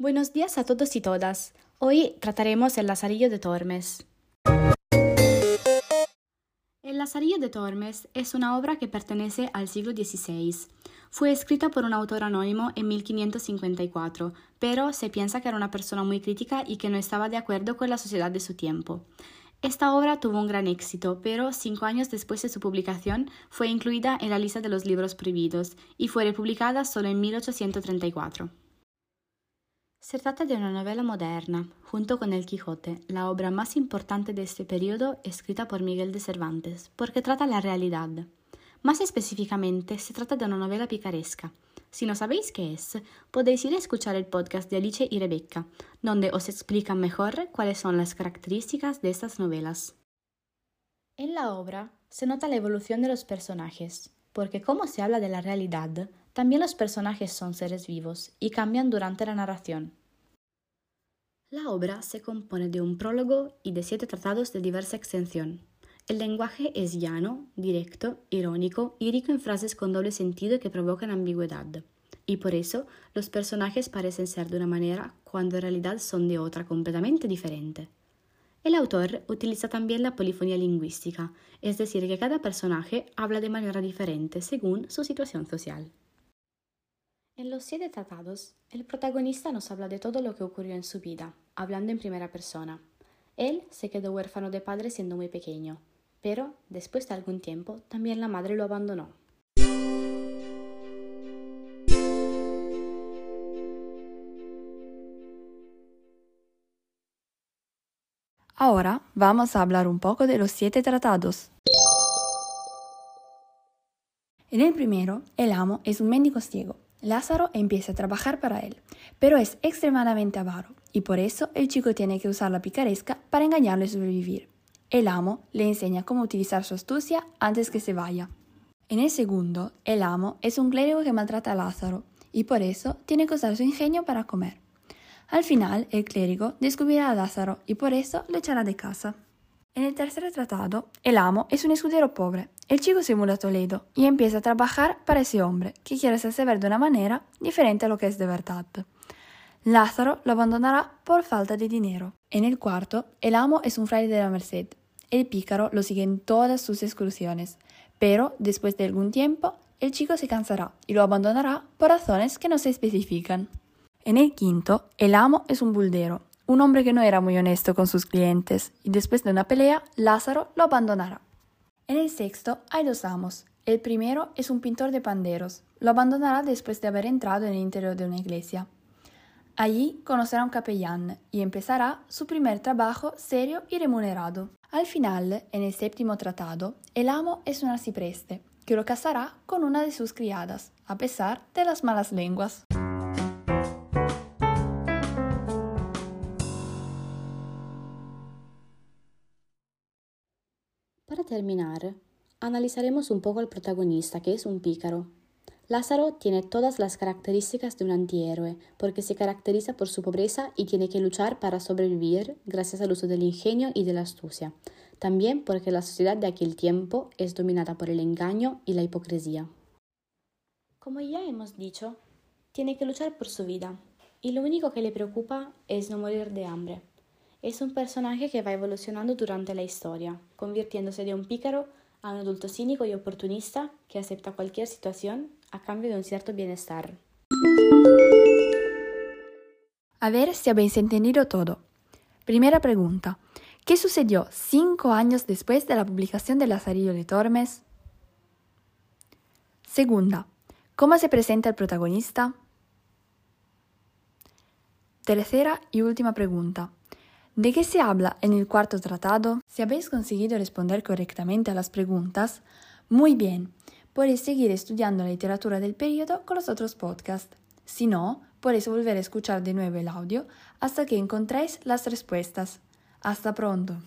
Buenos días a todos y todas. Hoy trataremos el Lazarillo de Tormes. El Lazarillo de Tormes es una obra que pertenece al siglo XVI. Fue escrita por un autor anónimo en 1554, pero se piensa que era una persona muy crítica y que no estaba de acuerdo con la sociedad de su tiempo. Esta obra tuvo un gran éxito, pero cinco años después de su publicación fue incluida en la lista de los libros prohibidos y fue republicada solo en 1834. Se trata de una novela moderna, junto con El Quijote, la obra más importante de este periodo escrita por Miguel de Cervantes, porque trata la realidad. Más específicamente, se trata de una novela picaresca. Si no sabéis qué es, podéis ir a escuchar el podcast de Alice y Rebecca, donde os explican mejor cuáles son las características de estas novelas. En la obra se nota la evolución de los personajes, porque como se habla de la realidad, también los personajes son seres vivos y cambian durante la narración. La obra se compone de un prólogo y de siete tratados de diversa extensión. El lenguaje es llano, directo, irónico y rico en frases con doble sentido que provocan ambigüedad. Y por eso los personajes parecen ser de una manera cuando en realidad son de otra completamente diferente. El autor utiliza también la polifonía lingüística, es decir, que cada personaje habla de manera diferente según su situación social. En los siete tratados, el protagonista nos habla de todo lo que ocurrió en su vida, hablando en primera persona. Él se quedó huérfano de padre siendo muy pequeño, pero después de algún tiempo también la madre lo abandonó. Ahora vamos a hablar un poco de los siete tratados. En el primero, el amo es un mendigo ciego Lázaro empieza a trabajar para él, pero es extremadamente avaro y por eso el chico tiene que usar la picaresca para engañarle y sobrevivir. El amo le enseña cómo utilizar su astucia antes que se vaya. En el segundo, el amo es un clérigo que maltrata a Lázaro y por eso tiene que usar su ingenio para comer. Al final, el clérigo descubrirá a Lázaro y por eso lo echará de casa. En el tercer tratado, el amo es un escudero pobre. El chico se muda a Toledo y empieza a trabajar para ese hombre, que quiere hacerse ver de una manera diferente a lo que es de verdad. Lázaro lo abandonará por falta de dinero. En el cuarto, el amo es un fraile de la Merced. El pícaro lo sigue en todas sus excursiones, pero después de algún tiempo, el chico se cansará y lo abandonará por razones que no se especifican. En el quinto, el amo es un buldero un hombre que no era muy honesto con sus clientes, y después de una pelea, Lázaro lo abandonará. En el sexto hay dos amos. El primero es un pintor de panderos. Lo abandonará después de haber entrado en el interior de una iglesia. Allí conocerá un capellán y empezará su primer trabajo serio y remunerado. Al final, en el séptimo tratado, el amo es un arcipreste, que lo casará con una de sus criadas, a pesar de las malas lenguas. Terminar, analizaremos un poco al protagonista, que es un pícaro. Lázaro tiene todas las características de un antihéroe, porque se caracteriza por su pobreza y tiene que luchar para sobrevivir gracias al uso del ingenio y de la astucia. También porque la sociedad de aquel tiempo es dominada por el engaño y la hipocresía. Como ya hemos dicho, tiene que luchar por su vida, y lo único que le preocupa es no morir de hambre. Es un personaje que va evolucionando durante la historia, convirtiéndose de un pícaro a un adulto cínico y oportunista que acepta cualquier situación a cambio de un cierto bienestar. A ver si habéis entendido todo. Primera pregunta. ¿Qué sucedió cinco años después de la publicación de Lazarillo de Tormes? Segunda. ¿Cómo se presenta el protagonista? Tercera y última pregunta. ¿De qué se habla en el cuarto tratado? Si habéis conseguido responder correctamente a las preguntas, muy bien, podéis seguir estudiando la literatura del periodo con los otros podcasts. Si no, podéis volver a escuchar de nuevo el audio hasta que encontréis las respuestas. Hasta pronto.